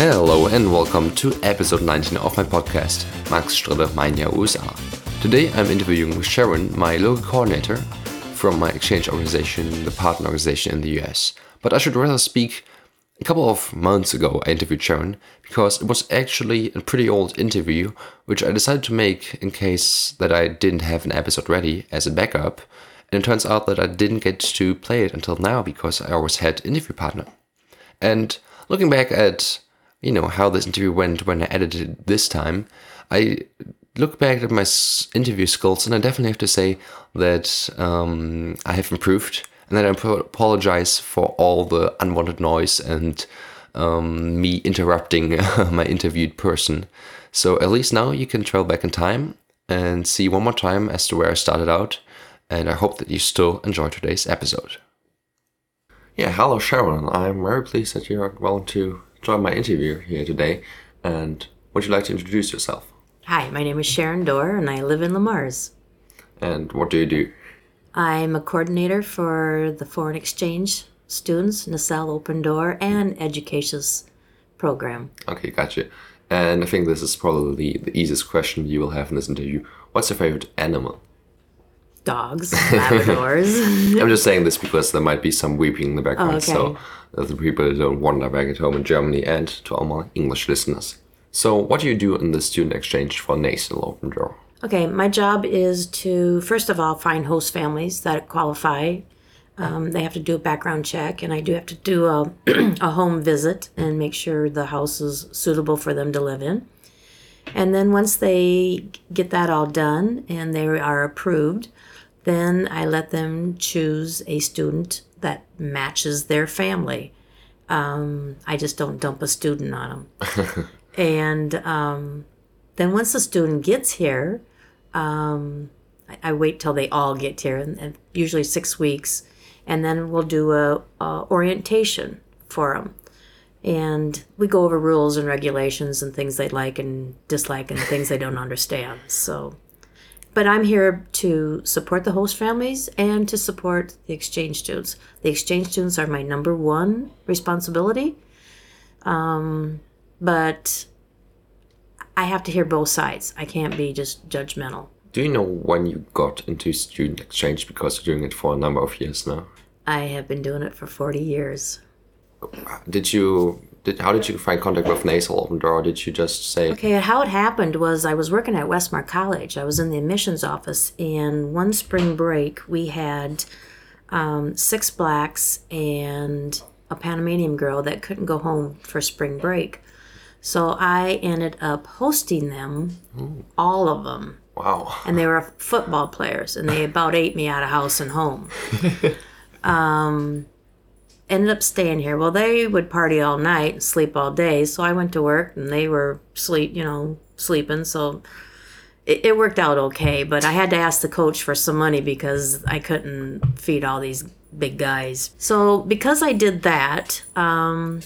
Hello and welcome to episode 19 of my podcast, Max Strille, Jahr USA. Today I'm interviewing with Sharon, my local coordinator from my exchange organization, the partner organization in the US. But I should rather speak a couple of months ago I interviewed Sharon because it was actually a pretty old interview which I decided to make in case that I didn't have an episode ready as a backup. And it turns out that I didn't get to play it until now because I always had interview partner. And looking back at you know how this interview went when I edited it this time, I look back at my interview skills and I definitely have to say that um, I have improved and then I apologize for all the unwanted noise and um, me interrupting my interviewed person. So at least now you can travel back in time and see one more time as to where I started out. And I hope that you still enjoy today's episode. Yeah, hello Sharon. I'm very pleased that you're willing to join my interview here today. And would you like to introduce yourself? Hi, my name is Sharon Dorr and I live in Le Mars. And what do you do? I'm a coordinator for the foreign exchange students, Nacel Open Door, and Education's program. Okay, gotcha. And I think this is probably the easiest question you will have in this interview. What's your favorite animal? Dogs, Labradors. I'm just saying this because there might be some weeping in the background, Oh, okay. so the people who don't wander back at home in Germany and to all my English listeners. So, what do you do in the student exchange for National Open Door? Okay, my job is to first of all find host families that qualify. Um, they have to do a background check, and I do have to do a, a home visit and make sure the house is suitable for them to live in. And then once they get that all done and they are approved, then I let them choose a student that matches their family. Um, I just don't dump a student on them. and um, then once the student gets here, um, I, I wait till they all get here, and, and usually six weeks, and then we'll do a, a orientation for them, and we go over rules and regulations and things they like and dislike and things they don't understand. So, but I'm here to support the host families and to support the exchange students. The exchange students are my number one responsibility, um, but I have to hear both sides. I can't be just judgmental. Do you know when you got into student exchange because you're doing it for a number of years now? I have been doing it for 40 years. Did you did how did you find contact with Nacel Open Door? Or did you just say Okay, how it happened was I was working at Westmar College. I was in the admissions office, and one spring break we had um, six blacks and a Panamanian girl that couldn't go home for spring break. So I ended up hosting them, all of them, wow? and they were football players, and they about ate me out of house and home. um, ended up staying here. Well, they would party all night sleep all day, so I went to work, and they were sleep, you know, sleeping. So it, it worked out okay, but I had to ask the coach for some money because I couldn't feed all these big guys. So because I did that. Um,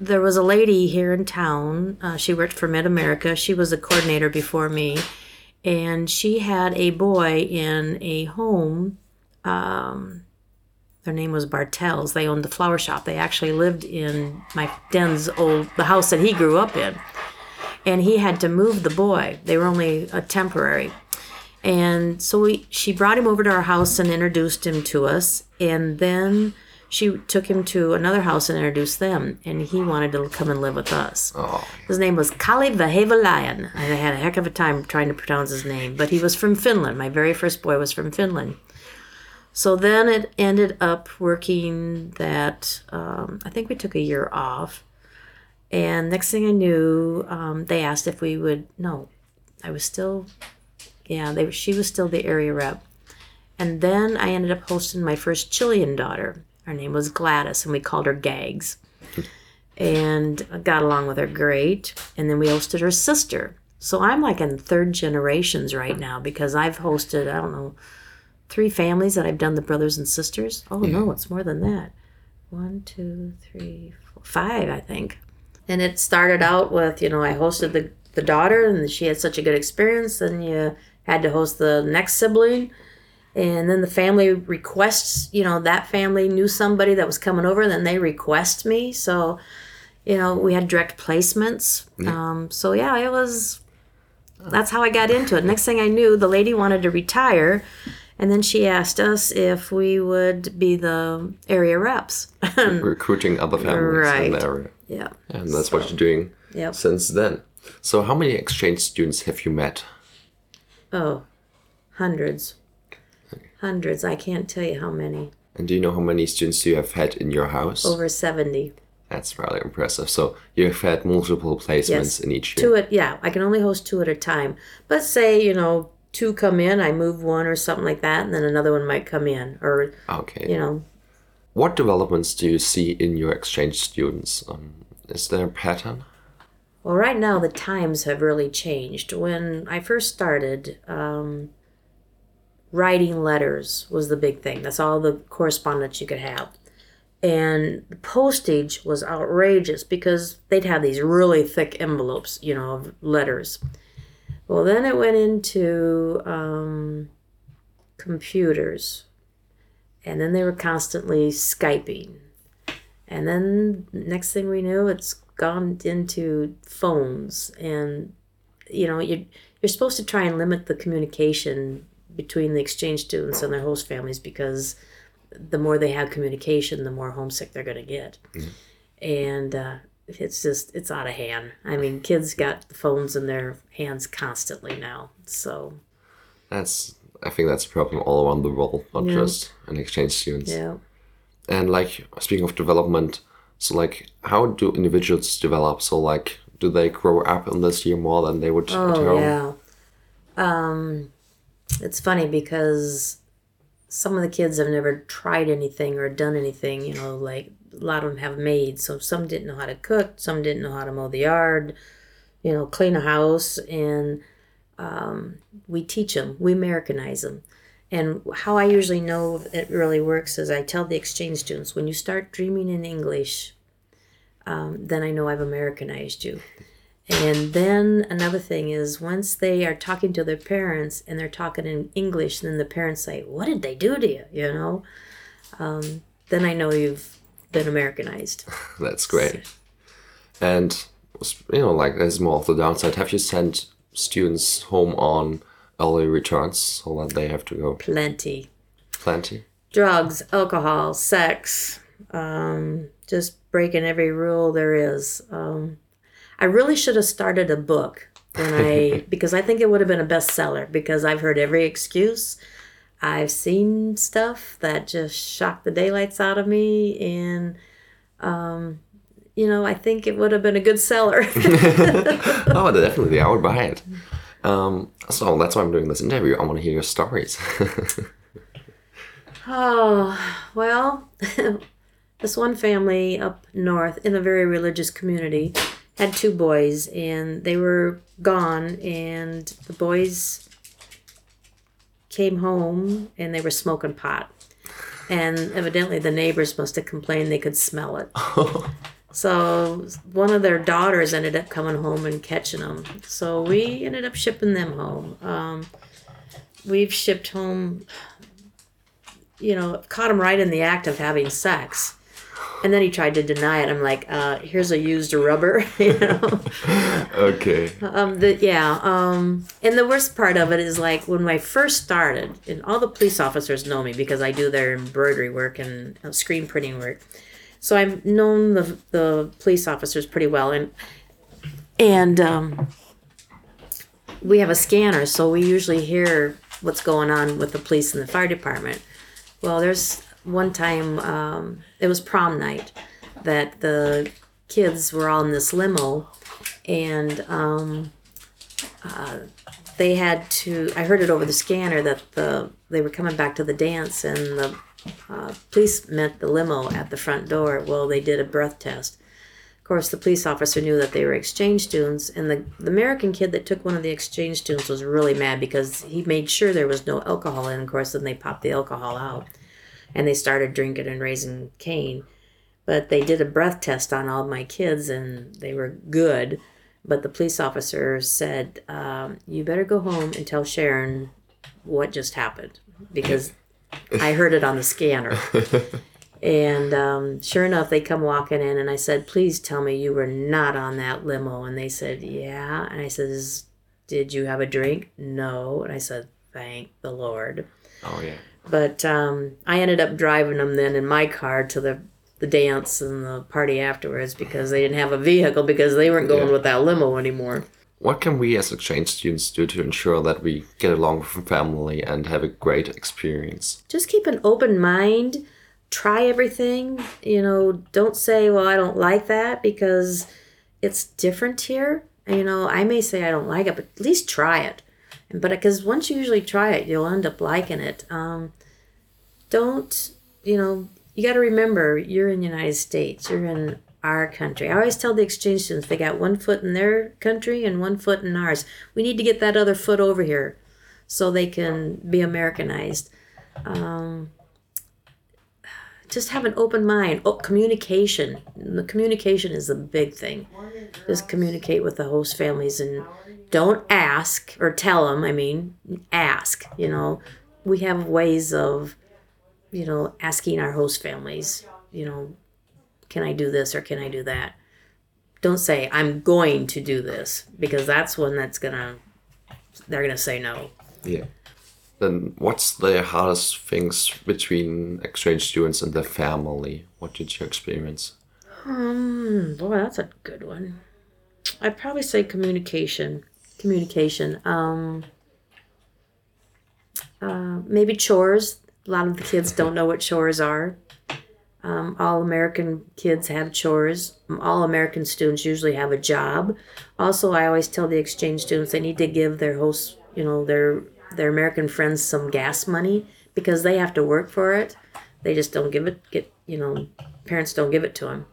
there was a lady here in town. Uh, she worked for Mid America. She was a coordinator before me, and she had a boy in a home. Um, their name was Bartels. They owned the flower shop. They actually lived in my Den's old the house that he grew up in, and he had to move the boy. They were only a temporary, and so we, she brought him over to our house and introduced him to us, and then she took him to another house and introduced them, and he wanted to come and live with us. Oh, His name was Kali Vahevalayan. I had a heck of a time trying to pronounce his name, but he was from Finland. My very first boy was from Finland. So then it ended up working that um, I think we took a year off. And next thing I knew, um, they asked if we would. No, I was still, yeah, they, she was still the area rep. And then I ended up hosting my first Chilean daughter. Her name was Gladys, and we called her Gags. And I got along with her great. And then we hosted her sister. So I'm like in third generations right now because I've hosted, I don't know, three families that I've done the brothers and sisters. Oh, no, it's more than that. One, two, three, four, five, I think. And it started out with, you know, I hosted the, the daughter and she had such a good experience. Then you had to host the next sibling. And then the family requests, you know, that family knew somebody that was coming over, and then they request me. So you know, we had direct placements. Um, so yeah, it was. That's how I got into it. Next thing I knew, the lady wanted to retire, and then she asked us if we would be the area reps. Recruiting other families in the area. yeah. And that's what you're doing Yep. since then. So, how many exchange students have you met? Oh, hundreds. Hundreds. I can't tell you how many. And do you know how many students you have had in your house? Over 70. That's rather impressive. So, you've had multiple placements Yes. in each year. Two at, yeah, I can only host two at a time. But say, you know, two come in, I move one or something like that, and then another one might come in. Or, Okay. you know, What developments do you see in your exchange students? Um, is there a pattern? well, right now the times have really changed. When I first started, um, writing letters was the big thing. That's all the correspondence you could have. And the postage was outrageous because they'd have these really thick envelopes, you know, of letters. Well, then it went into um, computers. And then they were constantly Skyping. And then next thing we knew, it's gone into phones. And, you know, you're you're supposed to try and limit the communication between the exchange students and their host families because the more they have communication, the more homesick they're going to get. And uh, it's just, it's out of hand. I mean, kids got phones in their hands constantly now. So, That's, I think that's a problem all around the world, not Yeah. just in exchange students. yeah. And like speaking of development, so like how do individuals develop? So like do they grow up in this year more than they would at Oh home? yeah. Um, it's funny because some of the kids have never tried anything or done anything. You know, like a lot of them have maids, so some didn't know how to cook, some didn't know how to mow the yard, you know, clean a house, and um, we teach them, we Americanize them. And how I usually know it really works is I tell the exchange students when you start dreaming in English, um, then I know I've Americanized you. And then another thing is once they are talking to their parents and they're talking in English, then the parents say, What did they do to you? You know? Um, then I know you've been Americanized. That's great. And you know, like there's more of the downside. Have you sent students home on early returns so that they have to go Plenty. plenty? Drugs, alcohol, sex, um, just breaking every rule there is. Um, I really should have started a book when I because I think it would have been a bestseller because I've heard every excuse. I've seen stuff that just shocked the daylights out of me and um, you know, I think it would have been a good seller. oh, definitely, I would buy it. Um, so that's why I'm doing this interview. I want to hear your stories. Oh, well, this one family up north in a very religious community had two boys, and they were gone, and the boys came home and they were smoking pot. And evidently, the neighbors must have complained they could smell it. So one of their daughters ended up coming home and catching them. So we ended up shipping them home. Um, we've shipped home you know, caught them right in the act of having sex. And then he tried to deny it. I'm like, uh, here's a used rubber, you know. okay. Um, the, yeah. Um, and the worst part of it is like when I first started, and all the police officers know me because I do their embroidery work and uh, screen printing work. So I've known the the police officers pretty well, and and um, we have a scanner, so we usually hear what's going on with the police and the fire department. Well, there's one time um, it was prom night that the kids were all in this limo, and um, uh, they had to. I heard it over the scanner that the they were coming back to the dance, and the uh, police met the limo at the front door. Well, they did a breath test. Of course, the police officer knew that they were exchange students, and the, the American kid that took one of the exchange students was really mad because he made sure there was no alcohol in. Of course, then they popped the alcohol out, and they started drinking and raising Cain. But they did a breath test on all my kids, and they were good. But the police officer said, um, "You better go home and tell Sharon what just happened because I heard it on the scanner." And um, sure enough, they come walking in, and I said, "Please tell me you were not on that limo." And they said, "Yeah." And I said, "Did you have a drink?" No. And I said, "Thank the Lord." Oh yeah. But um, I ended up driving them then in my car to the the dance and the party afterwards because they didn't have a vehicle because they weren't going Yeah. with that limo anymore. What can we as exchange students do to ensure that we get along with family and have a great experience? just keep an open mind try everything you know don't say well i don't like that because it's different here you know i may say i don't like it but at least try it but because once you usually try it you'll end up liking it um, don't you know you got to remember you're in the united states you're in our country i always tell the exchange students they got one foot in their country and one foot in ours we need to get that other foot over here so they can be americanized um, just have an open mind. Oh, communication. The communication is the big thing. Just communicate with the host families and don't ask or tell them. I mean, ask. You know, we have ways of, you know, asking our host families. You know, can I do this or can I do that? Don't say I'm going to do this because that's when that's gonna. They're gonna say no. Yeah. Then what's the hardest things between exchange students and their family? What did you experience? Hmm, boy, that's a good one. I'd probably say communication. Communication. Um, uh, maybe chores. A lot of the kids don't know what chores are. Um, all American kids have chores. All American students usually have a job. Also, I always tell the exchange students they need to give their hosts, you know, their their American friends some gas money because they have to work for it. They just don't give it. Get you know, parents don't give it to them.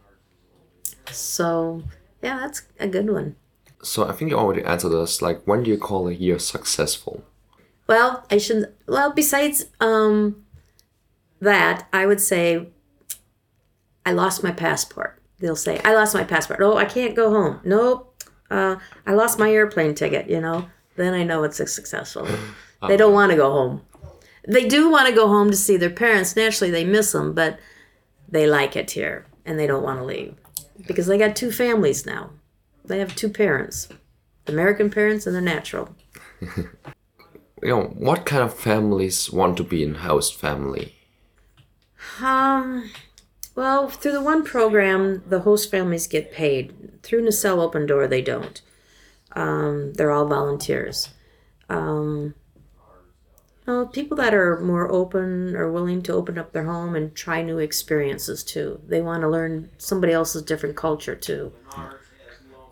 So yeah, that's a good one. So I think you already answered this. Like, when do you call a year successful? Well, I shouldn't. Well, besides um, that, I would say I lost my passport. They'll say I lost my passport. Oh, I can't go home. Nope. Uh, I lost my airplane ticket. You know, then I know it's a successful. They don't want to go home. They do want to go home to see their parents. Naturally, they miss them, but they like it here and they don't want to leave because they got two families now. They have two parents, American parents and the natural. You know, what kind of families want to be in host family? Um, well, through the one program, the host families get paid. Through Nacel Open Door, they don't. Um, they're all volunteers. Um, know, people that are more open or willing to open up their home and try new experiences too. They want to learn somebody else's different culture too.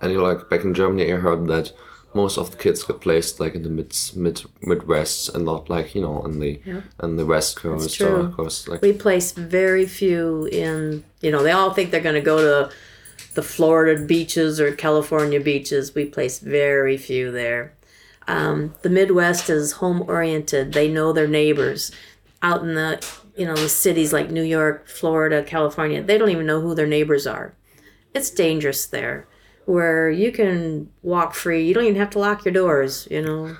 And you know, like back in Germany, I heard that most of the kids get placed like in the mid mid midwest and not like you know in the in the west coast or coast like We place very few in, you know, they all think they're going to go to the Florida beaches or California beaches. We place very few there. Um, the Midwest is home oriented. They know their neighbors. Out in the, you know, the cities like New York, Florida, California, they don't even know who their neighbors are. It's dangerous there where you can walk free. You don't even have to lock your doors, you know.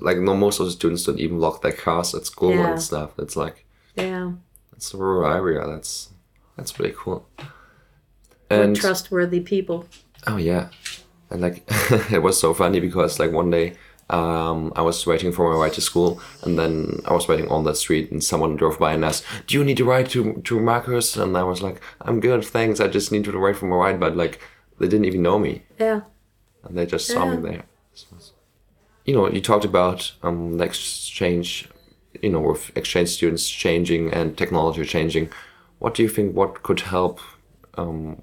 like no most of the students don't even lock their cars at school Yeah. and stuff. It's like Yeah. it's a rural area. That's that's pretty cool. We're And trustworthy people. Oh yeah, and like it was so funny because like one day um, I was waiting for my ride to school, and then I was waiting on the street, and someone drove by and asked, "Do you need a ride to to Marcus?" And I was like, "I'm good, thanks. I just need to wait for my ride." But like they didn't even know me, Yeah. and they just saw Yeah. me there. You know, you talked about um, exchange, you know, with exchange students changing and technology changing. What do you think? What could help? Um,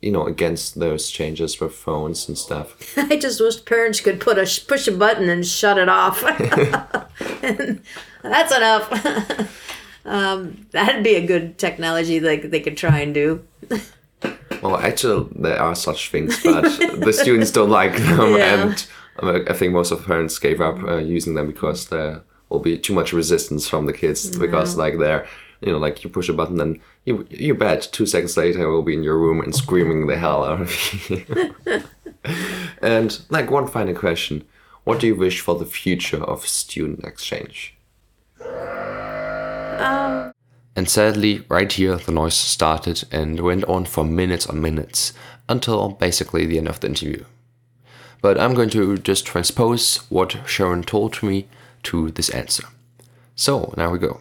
you know, against those changes with phones and stuff. I just wish parents could put a push a button and shut it off. And that's enough. um, that'd be a good technology like they could try and do. Well, actually, there are such things, but the students don't like them, Yeah. and um, I think most of the parents gave up uh, using them because there will be too much resistance from the kids because, like, they're you know, like you push a button and you you bet two seconds later will be in your room and screaming the hell out of you. and like one final question: What do you wish for the future of student exchange? And sadly, right here, the noise started and went on for minutes on minutes until basically the end of the interview. But I'm going to just transpose what Sharon told me to this answer. So, now we go.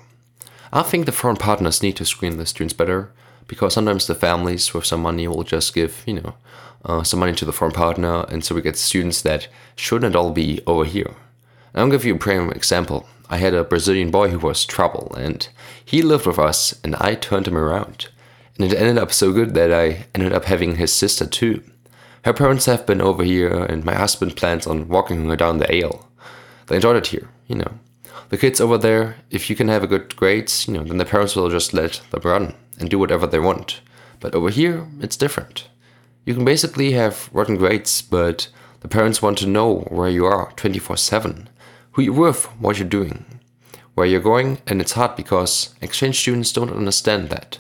I think the foreign partners need to screen the students better because sometimes the families with some money will just give, you know, uh, some money to the foreign partner, and so we get students that shouldn't all be over here. I'll give you a prime example. I had a Brazilian boy who was trouble, and he lived with us, and I turned him around. And it ended up so good that I ended up having his sister too. Her parents have been over here, and my husband plans on walking her down the aisle. They enjoyed it here, you know. The kids over there, if you can have a good grades, you know, then the parents will just let them run and do whatever they want. But over here, it's different. You can basically have rotten grades, but the parents want to know where you are 24 7, who you're with, what you're doing, where you're going, and it's hard because exchange students don't understand that.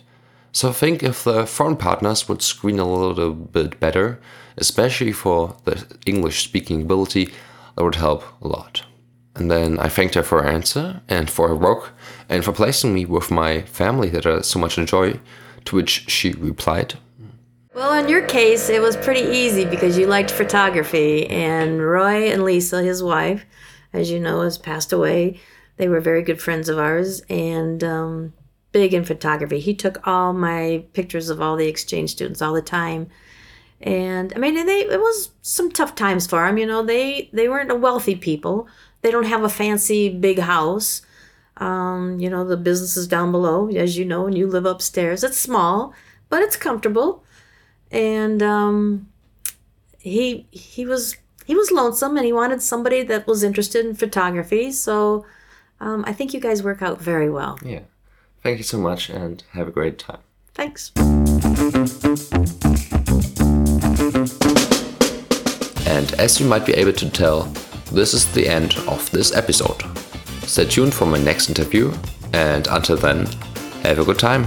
So I think if the foreign partners would screen a little bit better, especially for the English speaking ability, that would help a lot. And then I thanked her for her answer and for her work and for placing me with my family that I so much enjoy, to which she replied, well, in your case, it was pretty easy because you liked photography, and Roy and Lisa, his wife, as you know, has passed away. They were very good friends of ours and um, big in photography. He took all my pictures of all the exchange students all the time. And I mean, they it was some tough times for them. You know, they they weren't a wealthy people. They don't have a fancy big house. Um, you know, the business is down below, as you know, and you live upstairs. It's small, but it's comfortable and um, he he was he was lonesome and he wanted somebody that was interested in photography. So um, I think you guys work out very well. Yeah. Thank you so much and have a great time. Thanks. And as you might be able to tell, this is the end of this episode. Stay tuned for my next interview, and until then, have a good time.